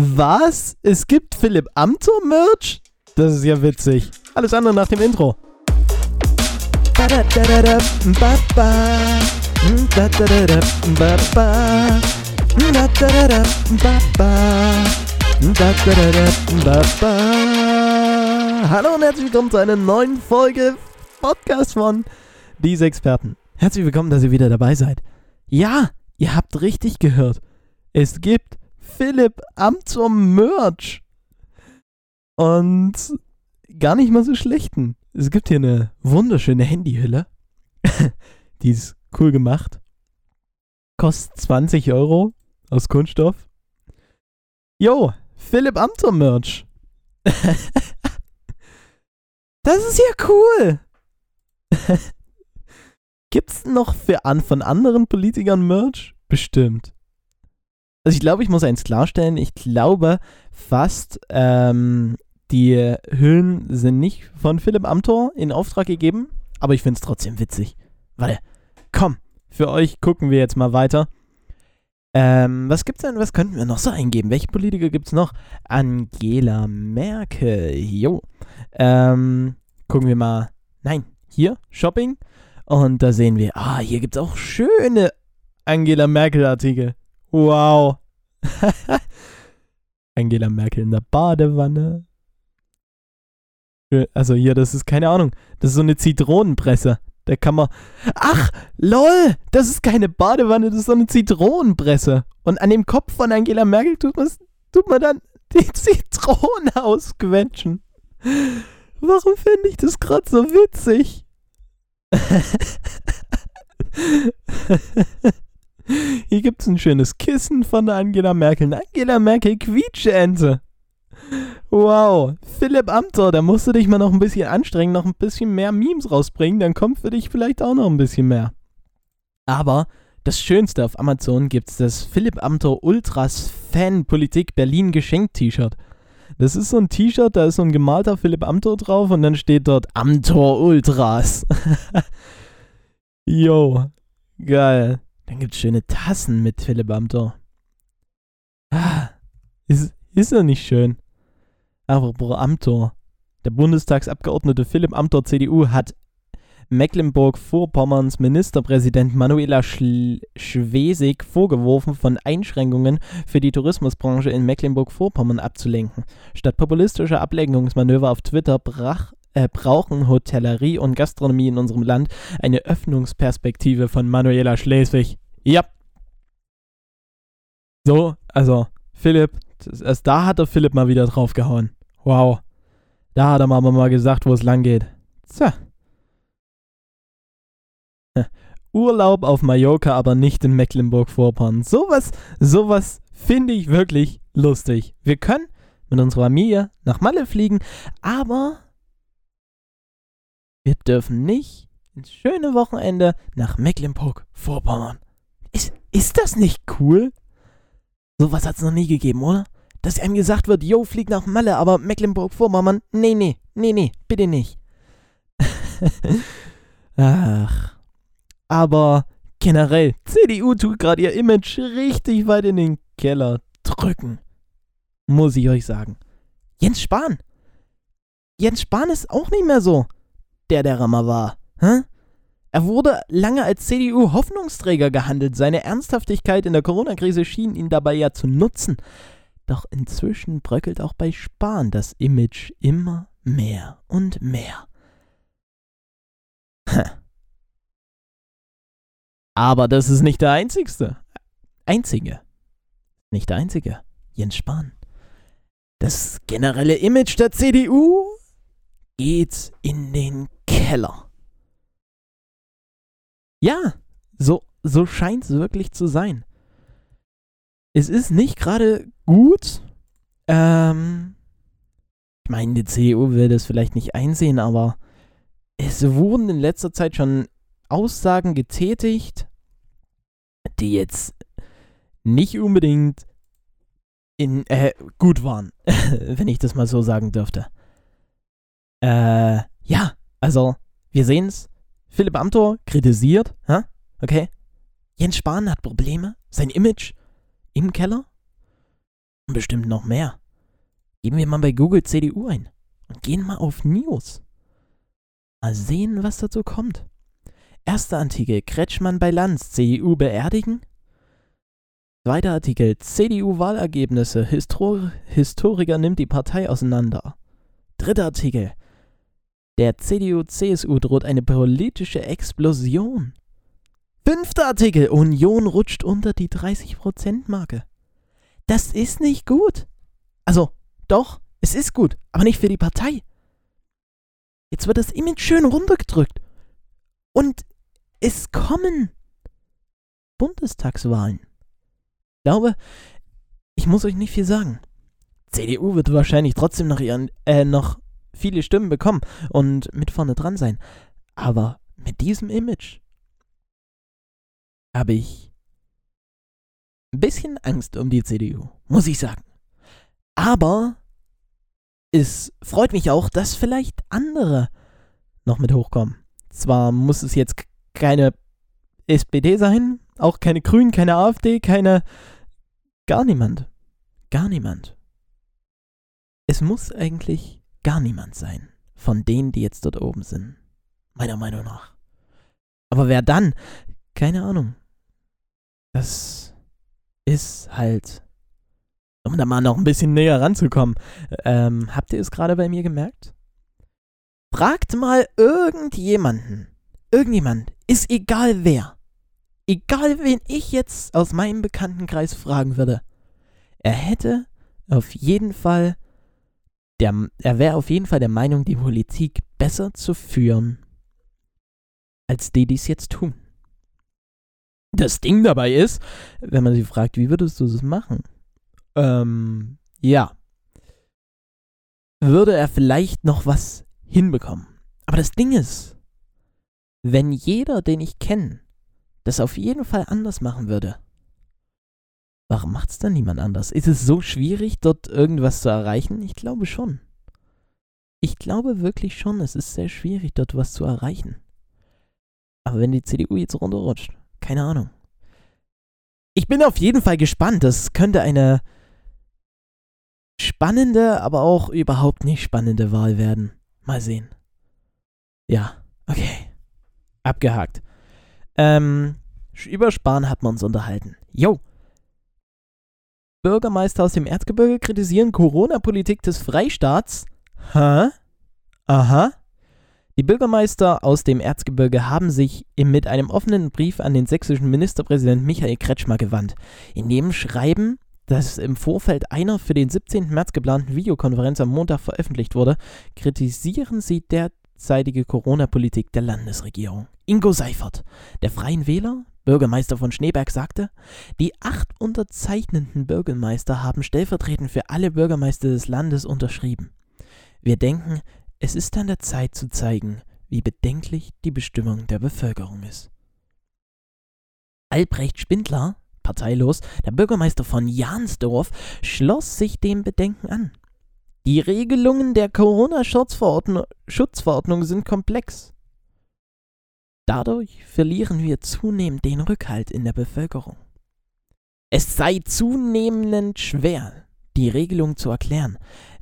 Was? Es gibt Philipp Amthor Merch? Das ist ja witzig. Alles andere nach dem Intro. Hallo und herzlich willkommen zu einer neuen Folge Podcast von Diese Experten. Herzlich willkommen, dass ihr wieder dabei seid. Ja, ihr habt richtig gehört. Es gibt Philipp Amthor Merch. Und gar nicht mal so schlechten. Es gibt hier eine wunderschöne Handyhülle. Die ist cool gemacht. Kostet 20 Euro aus Kunststoff. Jo, Philipp Amthor Merch. das ist ja cool. Gibt's noch für an von anderen Politikern Merch? Bestimmt. Also ich glaube, ich muss eins klarstellen. Ich glaube fast, ähm, die Hüllen sind nicht von Philipp Amthor in Auftrag gegeben, aber ich finde es trotzdem witzig. Warte, komm, für euch gucken wir jetzt mal weiter. Ähm, was gibt's denn, was könnten wir noch so eingeben? Welche Politiker gibt's noch? Angela Merkel, jo. Ähm, gucken wir mal, nein, hier, Shopping. Und da sehen wir, ah, hier gibt's auch schöne Angela Merkel-Artikel. Wow. Angela Merkel in der Badewanne. Also hier, das ist keine Ahnung. Das ist so eine Zitronenpresse. Da kann man. Ach, lol! Das ist keine Badewanne, das ist so eine Zitronenpresse. Und an dem Kopf von Angela Merkel tut, tut man dann die Zitrone ausquetschen. Warum finde ich das gerade so witzig? Hier gibt es ein schönes Kissen von Angela Merkel. Angela Merkel Quietscheente. Wow, Philipp Amthor, da musst du dich mal noch ein bisschen anstrengen, noch ein bisschen mehr Memes rausbringen, dann kommt für dich vielleicht auch noch ein bisschen mehr. Aber das Schönste auf Amazon gibt es das Philipp Amthor Ultras Fan Politik Berlin Geschenk T-Shirt. Das ist so ein T-Shirt, da ist so ein gemalter Philipp Amthor drauf und dann steht dort Amthor Ultras. Yo, geil. Dann gibt es schöne Tassen mit Philipp Amthor. Ah, ist, ist ja nicht schön. Apropos Amthor. Der Bundestagsabgeordnete Philipp Amthor CDU hat Mecklenburg-Vorpommerns Ministerpräsident Manuela Sch Schwesig vorgeworfen, von Einschränkungen für die Tourismusbranche in Mecklenburg-Vorpommern abzulenken. Statt populistischer Ablenkungsmanöver auf Twitter brach, äh, brauchen Hotellerie und Gastronomie in unserem Land eine Öffnungsperspektive von Manuela Schleswig. Ja. So, also Philipp, erst da hat der Philipp mal wieder draufgehauen. Wow. Da hat er mal, mal gesagt, wo es lang geht. Tja. Urlaub auf Mallorca, aber nicht in Mecklenburg-Vorpommern. Sowas, sowas finde ich wirklich lustig. Wir können mit unserer Familie nach Malle fliegen, aber wir dürfen nicht ins schöne Wochenende nach Mecklenburg-Vorpommern. Ist, ist das nicht cool? Sowas hat es noch nie gegeben, oder? dass einem gesagt wird, yo, flieg nach Malle, aber Mecklenburg-Vorpommern, nee, nee, nee, nee, bitte nicht. Ach. Aber generell, CDU tut gerade ihr Image richtig weit in den Keller drücken. Muss ich euch sagen. Jens Spahn. Jens Spahn ist auch nicht mehr so, der der Rammer war. Hä? Er wurde lange als CDU-Hoffnungsträger gehandelt. Seine Ernsthaftigkeit in der Corona-Krise schien ihn dabei ja zu nutzen. Doch inzwischen bröckelt auch bei Spahn das Image immer mehr und mehr. Aber das ist nicht der einzigste. Einzige. Nicht der einzige. Jens Spahn. Das generelle Image der CDU geht in den Keller. Ja, so, so scheint es wirklich zu sein es ist nicht gerade gut. Ähm, ich meine, die CDU will das vielleicht nicht einsehen, aber es wurden in letzter Zeit schon Aussagen getätigt, die jetzt nicht unbedingt in, äh, gut waren, wenn ich das mal so sagen dürfte. Äh, ja, also, wir sehen's. Philipp Amthor kritisiert, hä? okay? Jens Spahn hat Probleme, sein Image im Keller. Und bestimmt noch mehr. Geben wir mal bei Google CDU ein und gehen mal auf News. Mal sehen, was dazu kommt. Erster Artikel: Kretschmann bei Lanz, CDU beerdigen? Zweiter Artikel: CDU-Wahlergebnisse. Histor Historiker nimmt die Partei auseinander. Dritter Artikel: Der CDU-CSU droht eine politische Explosion. Fünfter Artikel: Union rutscht unter die 30%-Marke. Das ist nicht gut. Also, doch, es ist gut, aber nicht für die Partei. Jetzt wird das Image schön runtergedrückt. Und es kommen Bundestagswahlen. Ich glaube, ich muss euch nicht viel sagen. CDU wird wahrscheinlich trotzdem noch, ihren, äh, noch viele Stimmen bekommen und mit vorne dran sein. Aber mit diesem Image habe ich ein bisschen Angst um die CDU, muss ich sagen. Aber es freut mich auch, dass vielleicht andere noch mit hochkommen. Zwar muss es jetzt keine SPD sein, auch keine Grünen, keine AfD, keine. gar niemand. Gar niemand. Es muss eigentlich gar niemand sein von denen, die jetzt dort oben sind. Meiner Meinung nach. Aber wer dann? Keine Ahnung. Das ist halt um da mal noch ein bisschen näher ranzukommen. Ähm, habt ihr es gerade bei mir gemerkt? Fragt mal irgendjemanden. Irgendjemand. Ist egal wer. Egal wen ich jetzt aus meinem Bekanntenkreis fragen würde. Er hätte auf jeden Fall der, er wäre auf jeden Fall der Meinung, die Politik besser zu führen, als die, die es jetzt tun. Das Ding dabei ist, wenn man sie fragt, wie würdest du das machen? ähm, ja, würde er vielleicht noch was hinbekommen. Aber das Ding ist, wenn jeder, den ich kenne, das auf jeden Fall anders machen würde, warum macht es dann niemand anders? Ist es so schwierig, dort irgendwas zu erreichen? Ich glaube schon. Ich glaube wirklich schon, es ist sehr schwierig, dort was zu erreichen. Aber wenn die CDU jetzt runterrutscht, keine Ahnung. Ich bin auf jeden Fall gespannt. Das könnte eine spannende, aber auch überhaupt nicht spannende Wahl werden. Mal sehen. Ja, okay. Abgehakt. Ähm, über Spahn hat man uns unterhalten. Jo. Bürgermeister aus dem Erzgebirge kritisieren Corona-Politik des Freistaats. Hä? Aha. Die Bürgermeister aus dem Erzgebirge haben sich mit einem offenen Brief an den sächsischen Ministerpräsidenten Michael Kretschmer gewandt. In dem schreiben das im Vorfeld einer für den 17. März geplanten Videokonferenz am Montag veröffentlicht wurde, kritisieren sie derzeitige Corona-Politik der Landesregierung. Ingo Seifert, der Freien Wähler, Bürgermeister von Schneeberg, sagte, die acht unterzeichnenden Bürgermeister haben stellvertretend für alle Bürgermeister des Landes unterschrieben. Wir denken, es ist an der Zeit zu zeigen, wie bedenklich die Bestimmung der Bevölkerung ist. Albrecht Spindler, parteilos, der Bürgermeister von Jansdorf, schloss sich dem Bedenken an. Die Regelungen der Corona-Schutzverordnung sind komplex. Dadurch verlieren wir zunehmend den Rückhalt in der Bevölkerung. Es sei zunehmend schwer, die Regelung zu erklären,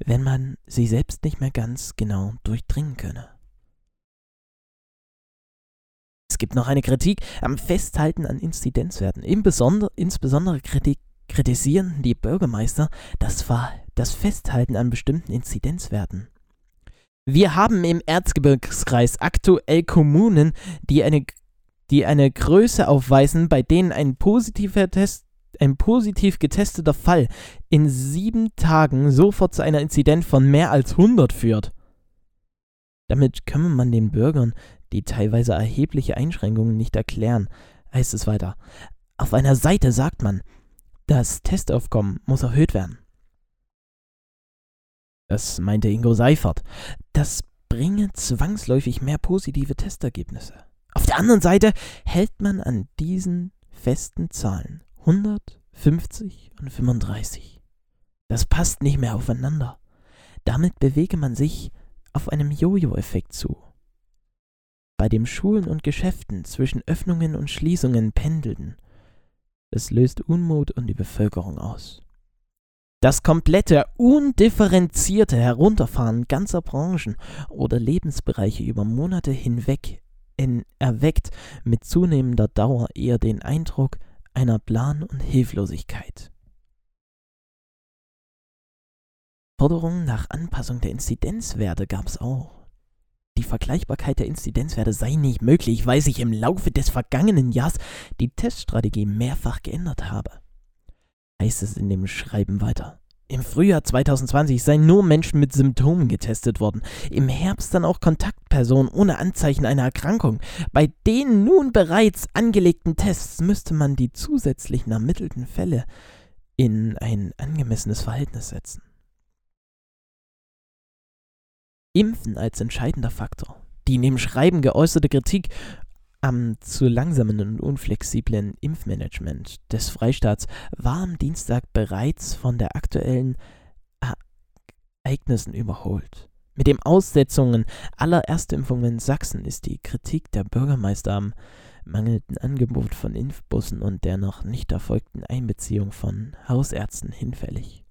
wenn man sie selbst nicht mehr ganz genau durchdringen könne. Es gibt noch eine Kritik am Festhalten an Inzidenzwerten. insbesondere Kritik, kritisieren die Bürgermeister das, das Festhalten an bestimmten Inzidenzwerten. Wir haben im Erzgebirgskreis aktuell Kommunen, die eine, die eine Größe aufweisen, bei denen ein positiver Test ein positiv getesteter Fall in sieben Tagen sofort zu einer Inzidenz von mehr als 100 führt. Damit können man den Bürgern die teilweise erhebliche Einschränkungen nicht erklären, heißt es weiter. Auf einer Seite sagt man, das Testaufkommen muss erhöht werden. Das meinte Ingo Seifert. Das bringe zwangsläufig mehr positive Testergebnisse. Auf der anderen Seite hält man an diesen festen Zahlen 150 und 35. Das passt nicht mehr aufeinander. Damit bewege man sich auf einem Jojo-Effekt zu bei dem Schulen und Geschäften zwischen Öffnungen und Schließungen pendelten. Das löst Unmut und die Bevölkerung aus. Das komplette, undifferenzierte Herunterfahren ganzer Branchen oder Lebensbereiche über Monate hinweg in, erweckt mit zunehmender Dauer eher den Eindruck einer Plan- und Hilflosigkeit. Forderungen nach Anpassung der Inzidenzwerte gab es auch. Die Vergleichbarkeit der Inzidenzwerte sei nicht möglich, weil sich im Laufe des vergangenen Jahres die Teststrategie mehrfach geändert habe. Heißt es in dem Schreiben weiter. Im Frühjahr 2020 seien nur Menschen mit Symptomen getestet worden. Im Herbst dann auch Kontaktpersonen ohne Anzeichen einer Erkrankung. Bei den nun bereits angelegten Tests müsste man die zusätzlichen ermittelten Fälle in ein angemessenes Verhältnis setzen. Impfen als entscheidender Faktor. Die in dem Schreiben geäußerte Kritik am zu langsamen und unflexiblen Impfmanagement des Freistaats war am Dienstag bereits von der aktuellen Ereignissen überholt. Mit den Aussetzungen aller Erstimpfungen in Sachsen ist die Kritik der Bürgermeister am mangelnden Angebot von Impfbussen und der noch nicht erfolgten Einbeziehung von Hausärzten hinfällig.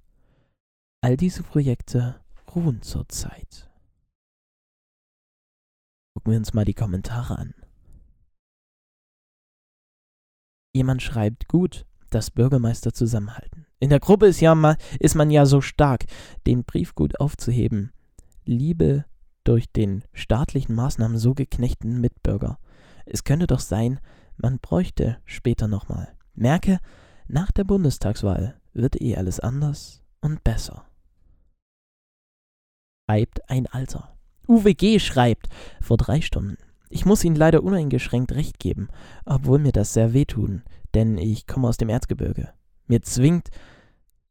All diese Projekte ruhen zurzeit. Gucken wir uns mal die Kommentare an. Jemand schreibt gut, dass Bürgermeister zusammenhalten. In der Gruppe ist, ja mal, ist man ja so stark, den Brief gut aufzuheben. Liebe durch den staatlichen Maßnahmen so geknechten Mitbürger. Es könnte doch sein, man bräuchte später nochmal. Merke, nach der Bundestagswahl wird eh alles anders und besser. Schreibt ein Alter. UWG schreibt vor drei Stunden. Ich muss Ihnen leider uneingeschränkt recht geben, obwohl mir das sehr wehtun, denn ich komme aus dem Erzgebirge. Mir zwingt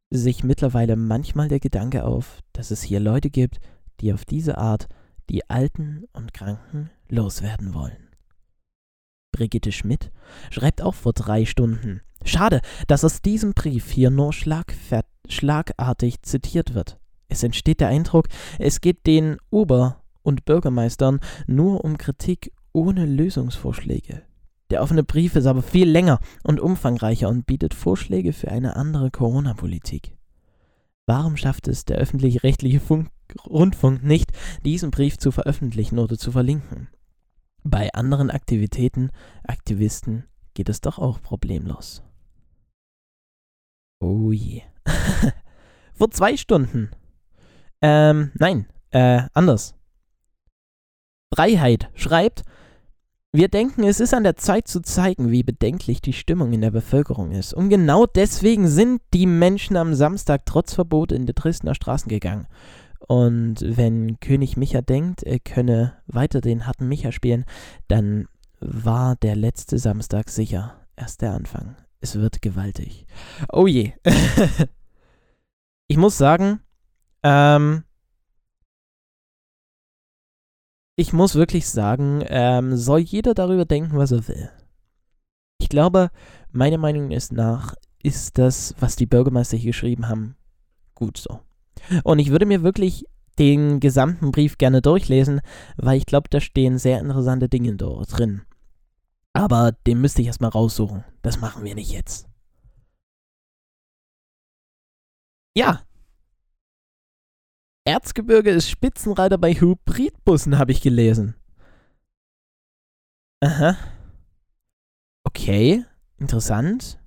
sich mittlerweile manchmal der Gedanke auf, dass es hier Leute gibt, die auf diese Art die Alten und Kranken loswerden wollen. Brigitte Schmidt schreibt auch vor drei Stunden. Schade, dass aus diesem Brief hier nur schlagartig zitiert wird. Es entsteht der Eindruck, es geht den Ober- und Bürgermeistern nur um Kritik ohne Lösungsvorschläge. Der offene Brief ist aber viel länger und umfangreicher und bietet Vorschläge für eine andere Corona-Politik. Warum schafft es der öffentlich-rechtliche Rundfunk nicht, diesen Brief zu veröffentlichen oder zu verlinken? Bei anderen Aktivitäten, Aktivisten geht es doch auch problemlos. Oh je. Vor zwei Stunden. Ähm, nein, äh, anders. Freiheit schreibt, wir denken, es ist an der Zeit zu zeigen, wie bedenklich die Stimmung in der Bevölkerung ist. Und genau deswegen sind die Menschen am Samstag trotz Verbot in die Dresdner Straßen gegangen. Und wenn König Micha denkt, er könne weiter den harten Micha spielen, dann war der letzte Samstag sicher erst der Anfang. Es wird gewaltig. Oh je. ich muss sagen, ähm, ich muss wirklich sagen, ähm, soll jeder darüber denken, was er will. Ich glaube, meiner Meinung nach ist das, was die Bürgermeister hier geschrieben haben, gut so. Und ich würde mir wirklich den gesamten Brief gerne durchlesen, weil ich glaube, da stehen sehr interessante Dinge drin. Aber den müsste ich erstmal raussuchen. Das machen wir nicht jetzt. Ja, Erzgebirge ist Spitzenreiter bei Hybridbussen, habe ich gelesen. Aha. Okay, interessant.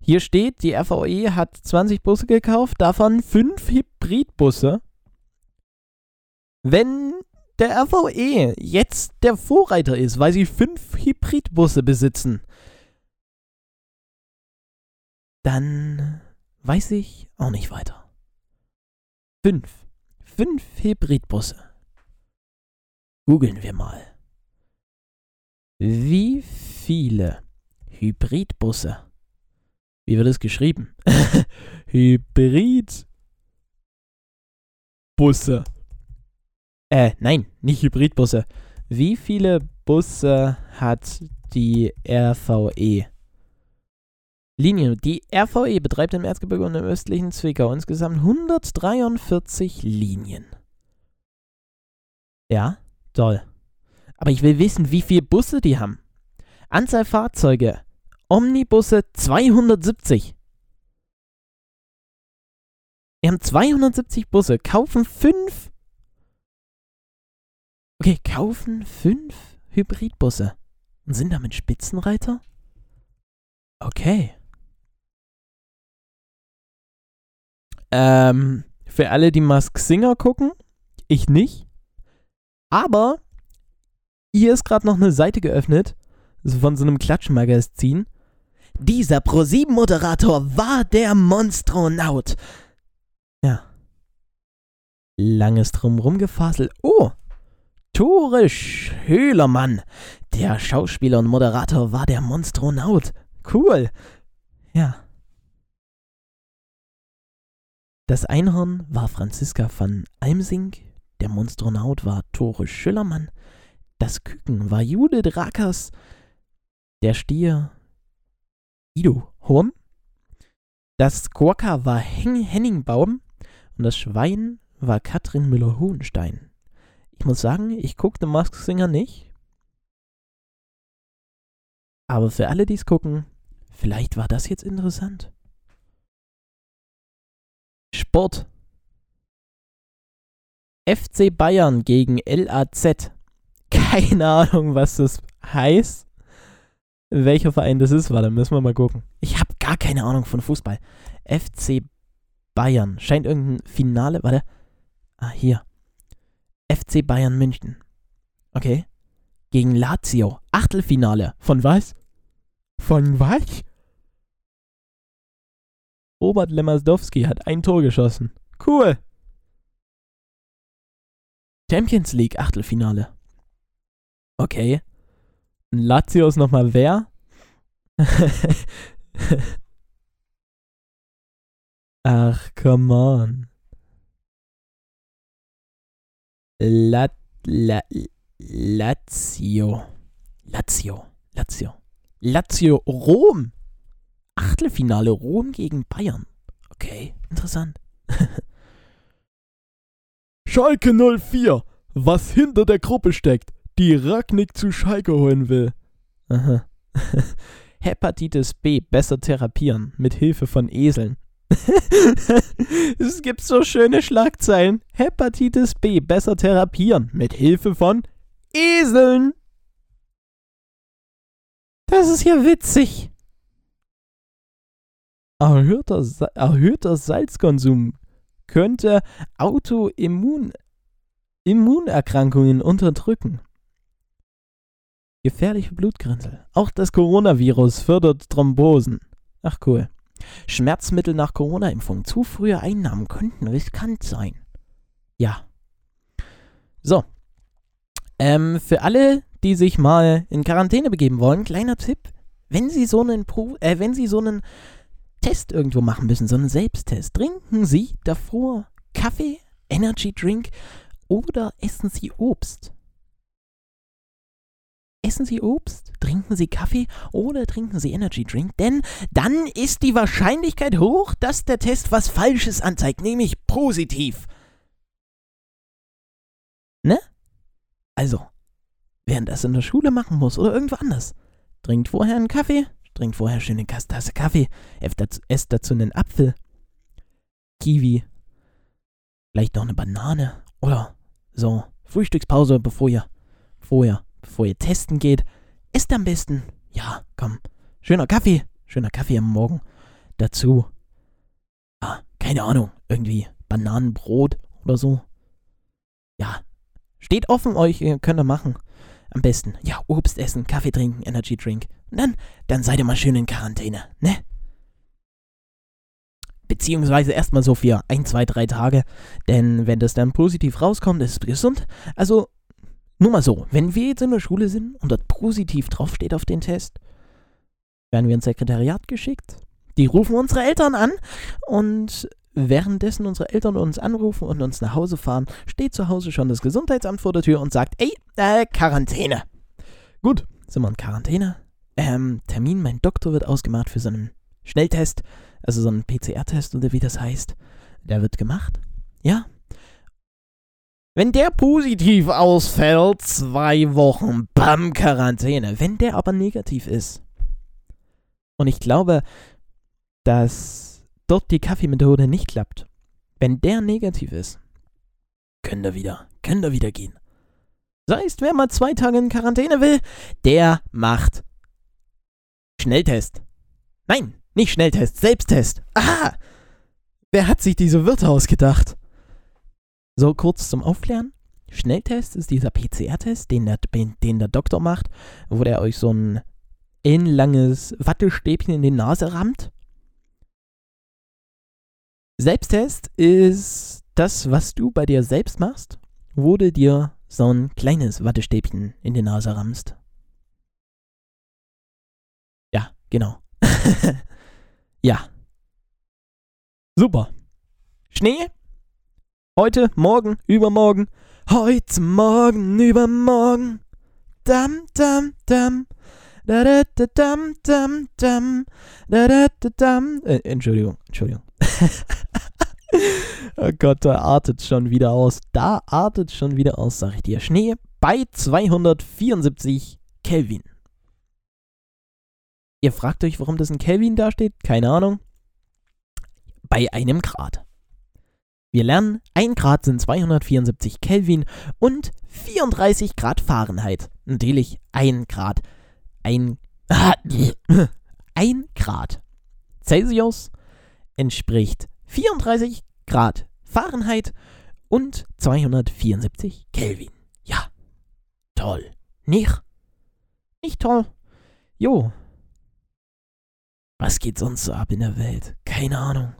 Hier steht, die RVE hat 20 Busse gekauft, davon 5 Hybridbusse. Wenn der RVE jetzt der Vorreiter ist, weil sie 5 Hybridbusse besitzen, dann weiß ich auch nicht weiter. 5 fünf Hybridbusse. Googeln wir mal. Wie viele Hybridbusse? Wie wird es geschrieben? Hybridbusse. Äh, nein, nicht Hybridbusse. Wie viele Busse hat die RVE? Linien. Die RVE betreibt im Erzgebirge und im östlichen Zwickau insgesamt 143 Linien. Ja, toll. Aber ich will wissen, wie viele Busse die haben. Anzahl Fahrzeuge. Omnibusse 270. Wir haben 270 Busse, kaufen fünf. Okay, kaufen fünf Hybridbusse und sind damit Spitzenreiter? Okay. Ähm, für alle, die Mask Singer gucken, ich nicht. Aber hier ist gerade noch eine Seite geöffnet, so von so einem Klatschmagazin. Dieser Pro7-Moderator war der Monstronaut. Ja. Langes drumrum gefasselt. Oh, Tore Schölermann. Der Schauspieler und Moderator war der Monstronaut. Cool. Ja. Das Einhorn war Franziska van Almsink, der Monstronaut war Tore Schüllermann, das Küken war Judith Rakers, der Stier Guido Horn, das Quokka war Hen Henning und das Schwein war Katrin Müller-Hohenstein. Ich muss sagen, ich gucke den Mask Singer nicht. Aber für alle, die es gucken, vielleicht war das jetzt interessant. Sport. FC Bayern gegen LAZ. Keine Ahnung, was das heißt. Welcher Verein das ist, warte, müssen wir mal gucken. Ich habe gar keine Ahnung von Fußball. FC Bayern. Scheint irgendein Finale. Warte. Ah, hier. FC Bayern München. Okay. Gegen Lazio. Achtelfinale. Von was? Von was? Robert Lewandowski hat ein Tor geschossen. Cool. Champions League Achtelfinale. Okay. Lazio ist nochmal wer? Ach, come on. La, la, Lazio. Lazio. Lazio. Lazio Rom. Achtelfinale Rom gegen Bayern. Okay, interessant. Schalke 04. Was hinter der Gruppe steckt, die Ragnick zu Schalke holen will. Aha. Hepatitis B besser therapieren mit Hilfe von Eseln. es gibt so schöne Schlagzeilen. Hepatitis B besser therapieren mit Hilfe von Eseln. Das ist ja witzig. Erhöhter, erhöhter Salzkonsum könnte Autoimmunerkrankungen unterdrücken. Gefährliche Blutgrinsel. Auch das Coronavirus fördert Thrombosen. Ach cool. Schmerzmittel nach Corona-Impfung. Zu frühe Einnahmen könnten riskant sein. Ja. So. Ähm, für alle, die sich mal in Quarantäne begeben wollen, kleiner Tipp. Wenn Sie so einen, Pro äh, wenn Sie so einen Test irgendwo machen müssen, so einen Selbsttest. Trinken Sie davor Kaffee, Energy Drink oder essen Sie Obst. Essen Sie Obst, trinken Sie Kaffee oder trinken Sie Energy Drink, denn dann ist die Wahrscheinlichkeit hoch, dass der Test was Falsches anzeigt, nämlich positiv. Ne? Also, wer das in der Schule machen muss oder irgendwo anders, trinkt vorher einen Kaffee, Trinkt vorher schön eine Tasse Kaffee. Esst dazu einen Apfel. Kiwi. Vielleicht noch eine Banane. Oder so. Frühstückspause, bevor ihr, vorher, bevor ihr testen geht. Esst am besten. Ja, komm. Schöner Kaffee. Schöner Kaffee am Morgen. Dazu. Ah, keine Ahnung. Irgendwie Bananenbrot oder so. Ja. Steht offen euch, ihr könnt ihr machen. Am besten, ja, Obst essen, Kaffee trinken, Energy Drink. Und dann, dann seid ihr mal schön in Quarantäne, ne? Beziehungsweise erstmal so für ein, zwei, drei Tage. Denn wenn das dann positiv rauskommt, ist es gesund. Also, nur mal so, wenn wir jetzt in der Schule sind und dort positiv draufsteht auf den Test, werden wir ins Sekretariat geschickt. Die rufen unsere Eltern an und Währenddessen unsere Eltern uns anrufen und uns nach Hause fahren, steht zu Hause schon das Gesundheitsamt vor der Tür und sagt, ey, äh, Quarantäne. Gut, sind wir in Quarantäne. Ähm, Termin, mein Doktor wird ausgemacht für so einen Schnelltest, also so einen PCR-Test oder wie das heißt. Der wird gemacht. Ja. Wenn der positiv ausfällt, zwei Wochen, bam, Quarantäne. Wenn der aber negativ ist. Und ich glaube, dass dort die Kaffeemethode nicht klappt, Wenn der negativ ist, könnt ihr wieder, könnt ihr wieder gehen. Das heißt, wer mal zwei Tage in Quarantäne will, der macht Schnelltest. Nein, nicht Schnelltest, Selbsttest. Aha! Wer hat sich diese Wörter ausgedacht? So kurz zum Aufklären. Schnelltest ist dieser PCR-Test, den der, den der Doktor macht, wo der euch so ein ellenlanges Wattestäbchen in die Nase rammt. Selbsttest ist das, was du bei dir selbst machst, wo du dir so ein kleines Wattestäbchen in die Nase rammst. Ja, genau. ja. Super. Schnee? Heute, morgen, übermorgen. Heute, morgen, übermorgen. Dam, dam, dam. Da, da, da, dam, dam, dam. Da, da, da, dam. Äh, Entschuldigung, Entschuldigung. oh Gott, da artet schon wieder aus. Da artet schon wieder aus, sag ich dir. Schnee bei 274 Kelvin. Ihr fragt euch, warum das in Kelvin dasteht? Keine Ahnung. Bei einem Grad. Wir lernen, 1 Grad sind 274 Kelvin und 34 Grad Fahrenheit. Natürlich 1 Grad. 1 Grad Celsius entspricht 34 Grad Fahrenheit und 274 Kelvin. Ja, toll. Nicht? Nicht toll? Jo. Was geht sonst so ab in der Welt? Keine Ahnung.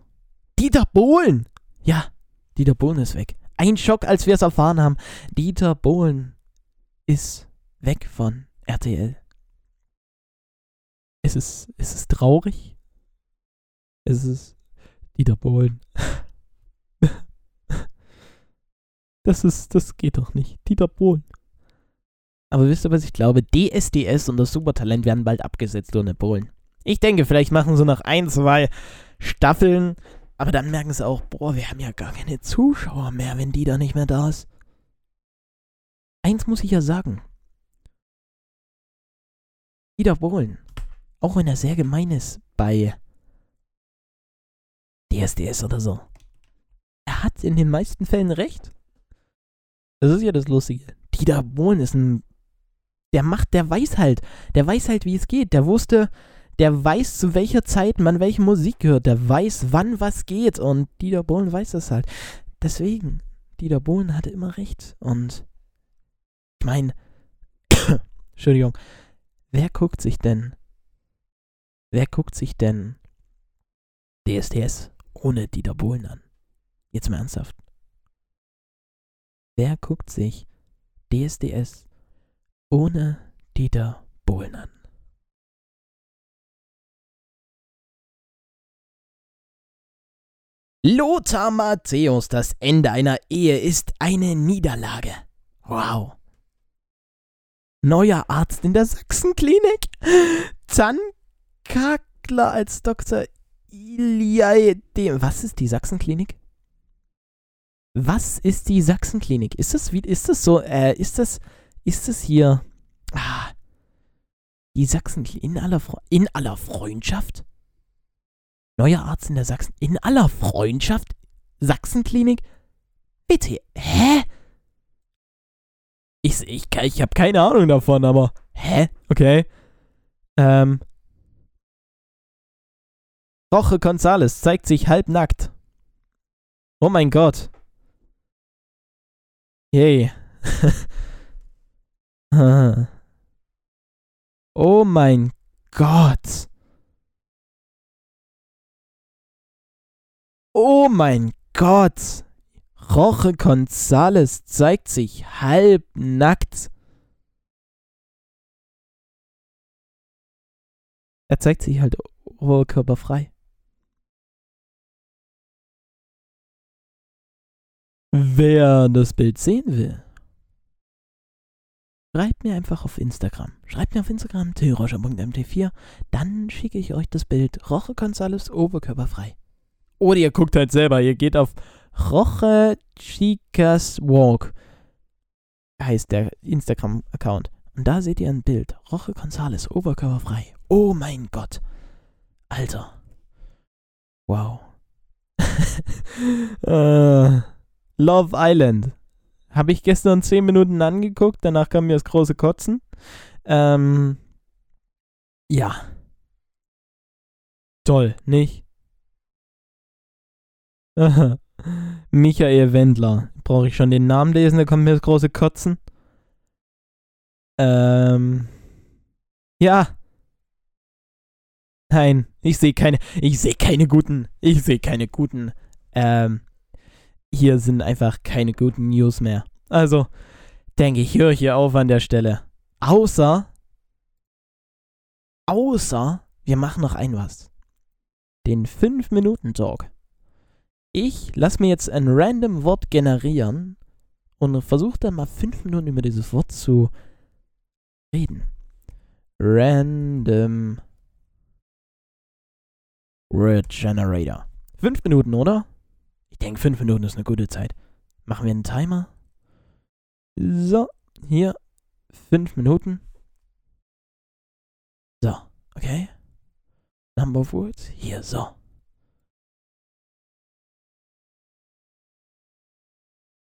Dieter Bohlen! Ja, Dieter Bohlen ist weg. Ein Schock, als wir es erfahren haben. Dieter Bohlen ist weg von RTL. Es ist, es ist traurig. Es ist Dieter Bohlen. Das ist, das geht doch nicht. Dieter Bohlen. Aber wisst ihr, was ich glaube? DSDS und das Supertalent werden bald abgesetzt ohne Bohlen. Ich denke, vielleicht machen sie noch ein, zwei Staffeln, aber dann merken sie auch, boah, wir haben ja gar keine Zuschauer mehr, wenn die da nicht mehr da ist. Eins muss ich ja sagen. Dieter Bohlen, auch wenn er sehr gemein ist bei DSDS oder so, er hat in den meisten Fällen recht. Das ist ja das Lustige. Dieter Bohlen ist ein. Der macht, der weiß halt. Der weiß halt, wie es geht. Der wusste, der weiß, zu welcher Zeit man welche Musik hört. Der weiß, wann was geht. Und Dieter Bohlen weiß das halt. Deswegen, Dieter Bohlen hatte immer recht. Und ich meine, Entschuldigung, wer guckt sich denn, wer guckt sich denn DSDS ohne Dieter Bohlen an? Jetzt mal ernsthaft. Wer guckt sich DSDS ohne Dieter Bohlen an? Lothar Matthäus, das Ende einer Ehe ist eine Niederlage. Wow. Neuer Arzt in der Sachsenklinik. Zahnkakler als Dr. Iliai. Was ist die Sachsenklinik? Was ist die Sachsenklinik? Ist das wie, ist das so, äh, ist das, ist das hier, ah, die Sachsenklinik in aller, in aller Freundschaft? Neuer Arzt in der Sachsen, in aller Freundschaft? Sachsenklinik? Bitte, hä? Ich, ich, ich habe keine Ahnung davon, aber, hä? Okay. Ähm. Roche Gonzales zeigt sich halbnackt. Oh mein Gott. Yay. oh mein Gott. Oh mein Gott. Roche Gonzales zeigt sich halbnackt. Er zeigt sich halt oberkörperfrei. Wer das Bild sehen will, schreibt mir einfach auf Instagram. Schreibt mir auf Instagram tyroscher.mt4, dann schicke ich euch das Bild Roche Gonzales oberkörperfrei. Oder ihr guckt halt selber, ihr geht auf Roche Chicas Walk, heißt der Instagram-Account. Und da seht ihr ein Bild. Roche Gonzales oberkörperfrei. Oh mein Gott. Alter. Wow. äh, Love Island. Habe ich gestern 10 Minuten angeguckt, danach kam mir das große Kotzen. Ähm, ja. Toll, nicht? Michael Wendler. Brauche ich schon den Namen lesen, da kommt mir das große Kotzen. Ähm. Ja. Nein, ich sehe keine, ich sehe keine guten, ich sehe keine guten, ähm, hier sind einfach keine guten News mehr. Also, denke ich, höre hier auf an der Stelle. Außer, außer, wir machen noch ein was. Den 5-Minuten-Talk. Ich lasse mir jetzt ein random Wort generieren und versuche dann mal 5 Minuten über dieses Wort zu reden. Random Word Generator. 5 Minuten, oder? Ich denke, 5 Minuten ist eine gute Zeit. Machen wir einen Timer. So, hier. 5 Minuten. So, okay. Number of words. Hier, so.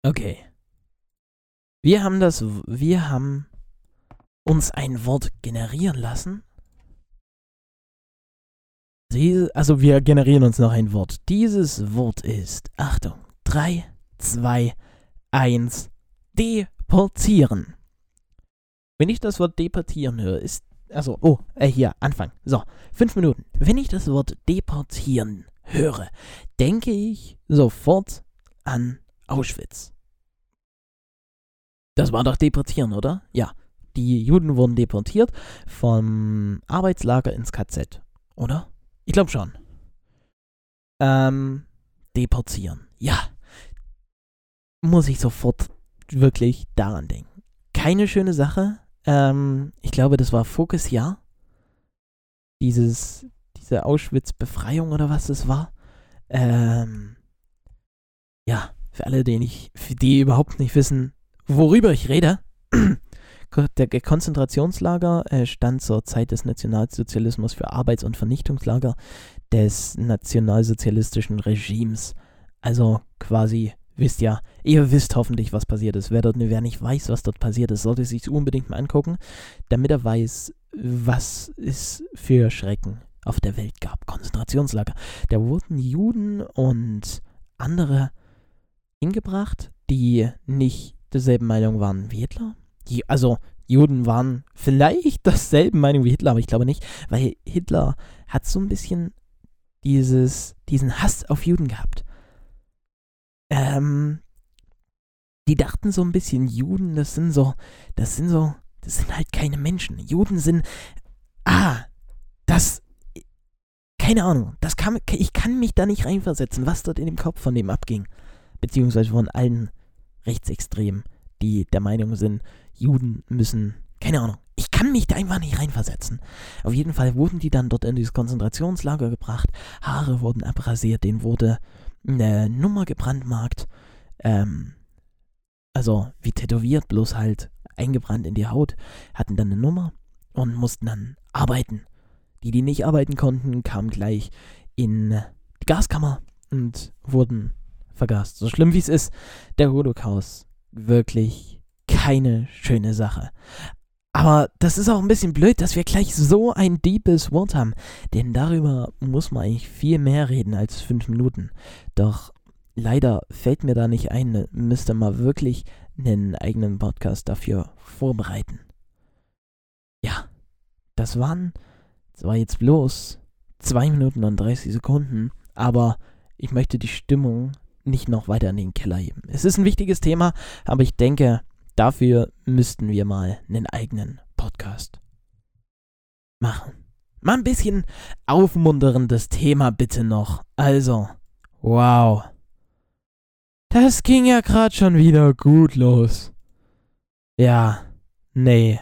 Okay. Wir haben das, wir haben uns ein Wort generieren lassen. Also wir generieren uns noch ein Wort. Dieses Wort ist, Achtung, 3, 2, 1, deportieren. Wenn ich das Wort deportieren höre, ist, also, oh, äh, hier, Anfang. So, fünf Minuten. Wenn ich das Wort deportieren höre, denke ich sofort an Auschwitz. Das war doch deportieren, oder? Ja. Die Juden wurden deportiert vom Arbeitslager ins KZ, oder? Ich glaube schon. Ähm, deportieren. Ja. Muss ich sofort wirklich daran denken. Keine schöne Sache. Ähm, ich glaube, das war Fokusjahr. Dieses, diese Auschwitz-Befreiung oder was es war. Ähm, ja, für alle, die, nicht, für die überhaupt nicht wissen, worüber ich rede. Der Konzentrationslager äh, stand zur Zeit des Nationalsozialismus für Arbeits- und Vernichtungslager des nationalsozialistischen Regimes. Also quasi, wisst ja, ihr wisst hoffentlich, was passiert ist. Wer, dort, wer nicht weiß, was dort passiert ist, sollte sich unbedingt mal angucken, damit er weiß, was es für Schrecken auf der Welt gab. Konzentrationslager. Da wurden Juden und andere hingebracht, die nicht derselben Meinung waren wie Hitler. Die, also Juden waren vielleicht derselben Meinung wie Hitler, aber ich glaube nicht, weil Hitler hat so ein bisschen dieses, diesen Hass auf Juden gehabt. Ähm, die dachten so ein bisschen, Juden, das sind so, das sind so, das sind halt keine Menschen. Juden sind, ah, das, keine Ahnung, das kann, ich kann mich da nicht reinversetzen, was dort in dem Kopf von dem abging. Beziehungsweise von allen Rechtsextremen, die der Meinung sind, Juden müssen, keine Ahnung, ich kann mich da einfach nicht reinversetzen. Auf jeden Fall wurden die dann dort in dieses Konzentrationslager gebracht, Haare wurden abrasiert, denen wurde eine Nummer gebrandmarkt, ähm, also wie tätowiert, bloß halt eingebrannt in die Haut, hatten dann eine Nummer und mussten dann arbeiten. Die, die nicht arbeiten konnten, kamen gleich in die Gaskammer und wurden vergast. So schlimm wie es ist, der Holocaust wirklich keine schöne Sache. Aber das ist auch ein bisschen blöd, dass wir gleich so ein deepes Wort haben. Denn darüber muss man eigentlich viel mehr reden als fünf Minuten. Doch leider fällt mir da nicht ein, müsste mal wirklich einen eigenen Podcast dafür vorbereiten. Ja, das waren, das war jetzt bloß zwei Minuten und 30 Sekunden, aber ich möchte die Stimmung nicht noch weiter in den Keller heben. Es ist ein wichtiges Thema, aber ich denke, dafür müssten wir mal einen eigenen Podcast machen. Mal ein bisschen aufmunterndes Thema bitte noch. Also, wow. Das ging ja gerade schon wieder gut los. Ja, nee.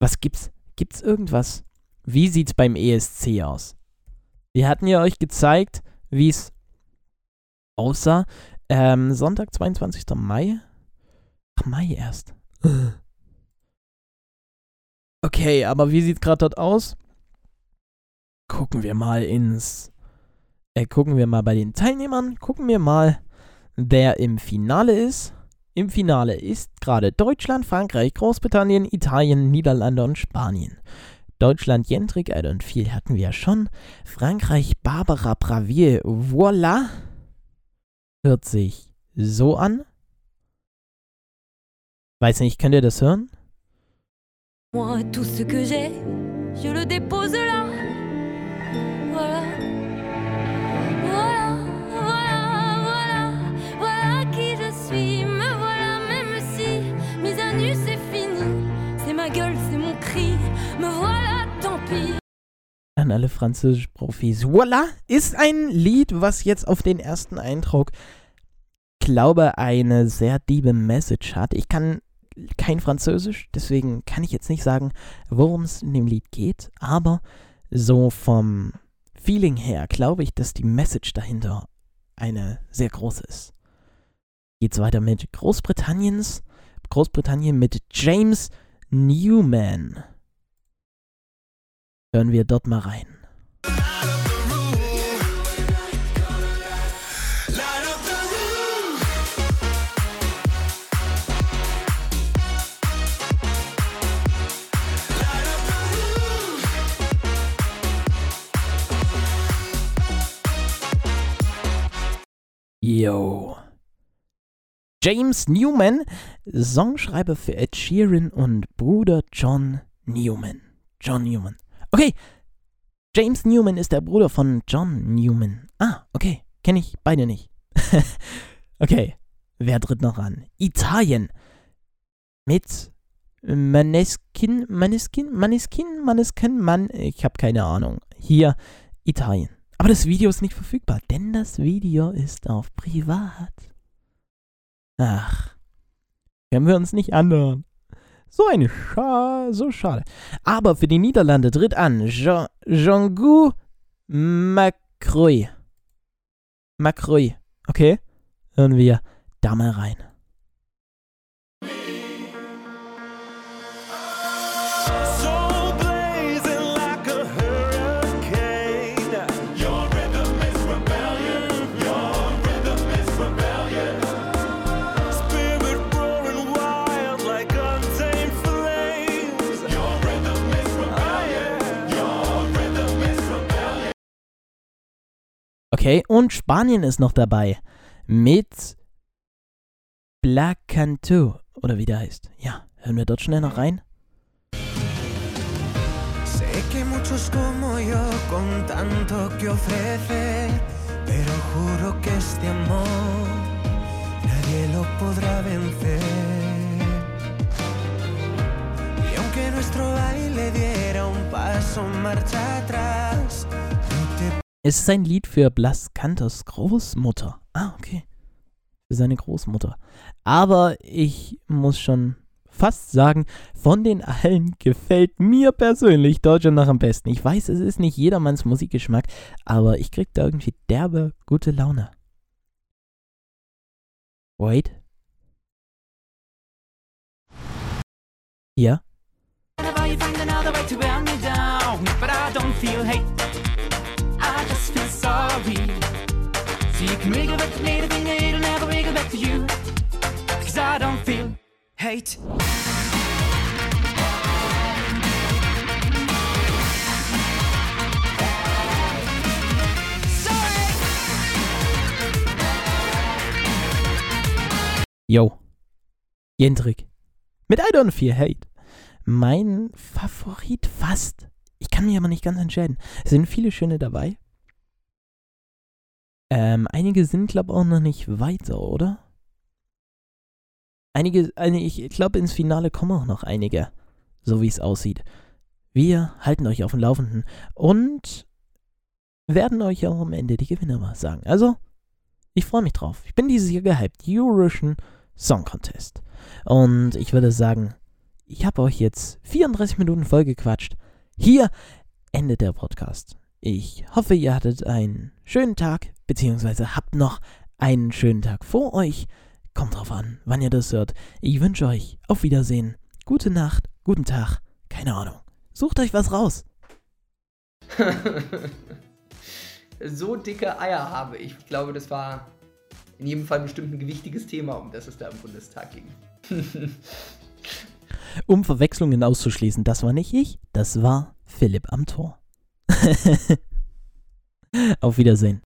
Was gibt's? Gibt's irgendwas? Wie sieht's beim ESC aus? Wir hatten ja euch gezeigt, wie es aussah. Ähm, Sonntag, 22. Mai. Ach, Mai erst. Okay, aber wie sieht gerade dort aus? gucken wir mal ins. Äh, gucken wir mal bei den Teilnehmern. Gucken wir mal, wer im Finale ist. Im Finale ist gerade Deutschland, Frankreich, Großbritannien, Italien, Niederlande und Spanien. Deutschland Jendrik, I don't feel hatten wir ja schon. Frankreich Barbara Pravier, voilà. Hört sich so an. Weiß nicht, könnt ihr das hören? Moi, tout ce que j'ai, je le dépose là. Voilà. An alle Französisch-Profis. Voila ist ein Lied, was jetzt auf den ersten Eindruck, glaube, eine sehr diebe Message hat. Ich kann kein Französisch, deswegen kann ich jetzt nicht sagen, worum es in dem Lied geht, aber so vom Feeling her glaube ich, dass die Message dahinter eine sehr große ist. Geht's weiter mit Großbritanniens, Großbritannien mit James Newman. Hören wir dort mal rein. Yo. James Newman, Songschreiber für Ed Sheeran und Bruder John Newman. John Newman. Okay, James Newman ist der Bruder von John Newman. Ah, okay, kenne ich beide nicht. okay, wer tritt noch an? Italien mit Maneskin, Maneskin, Maneskin, Maneskin, Mann, ich habe keine Ahnung. Hier Italien. Aber das Video ist nicht verfügbar, denn das Video ist auf privat. Ach, können wir uns nicht anhören. So eine Scha so schade. Aber für die Niederlande tritt an Jean Jean-Gu Macroy. Macroy. Okay, hören wir da mal rein. Okay, und Spanien ist noch dabei. Mit Black Canto. Oder wie der heißt. Ja, hören wir dort schnell noch rein. Sé que muchos como yo con tanto que ofrece, pero juro que este amor nadie lo podrá vencer. Y aunque nuestro baile diera un paso marcha atrás, es ist ein Lied für Blas Kanters Großmutter. Ah, okay. Für seine Großmutter. Aber ich muss schon fast sagen, von den allen gefällt mir persönlich Deutschland noch am besten. Ich weiß, es ist nicht jedermanns Musikgeschmack, aber ich krieg da irgendwie derbe gute Laune. Wait. Ja. So can wiggle back to me, the thing it'll never wiggle back to you. Cause I don't feel hate. Yo. Jendrik. Mit I don't feel hate. Mein Favorit fast. Ich kann mich aber nicht ganz entscheiden. Es sind viele schöne dabei. Ähm, einige sind, glaube ich, auch noch nicht weiter, oder? Einige, eine, ich glaube, ins Finale kommen auch noch einige, so wie es aussieht. Wir halten euch auf dem Laufenden und werden euch auch am Ende die Gewinner mal sagen. Also, ich freue mich drauf. Ich bin dieses Jahr gehypt. Eurovision Song Contest. Und ich würde sagen, ich habe euch jetzt 34 Minuten vollgequatscht. Hier endet der Podcast. Ich hoffe, ihr hattet einen schönen Tag, beziehungsweise habt noch einen schönen Tag vor euch. Kommt drauf an, wann ihr das hört. Ich wünsche euch auf Wiedersehen, gute Nacht, guten Tag, keine Ahnung. Sucht euch was raus. so dicke Eier habe ich. Ich glaube, das war in jedem Fall bestimmt ein gewichtiges Thema, um das es da im Bundestag ging. um Verwechslungen auszuschließen, das war nicht ich, das war Philipp am Tor. Auf Wiedersehen.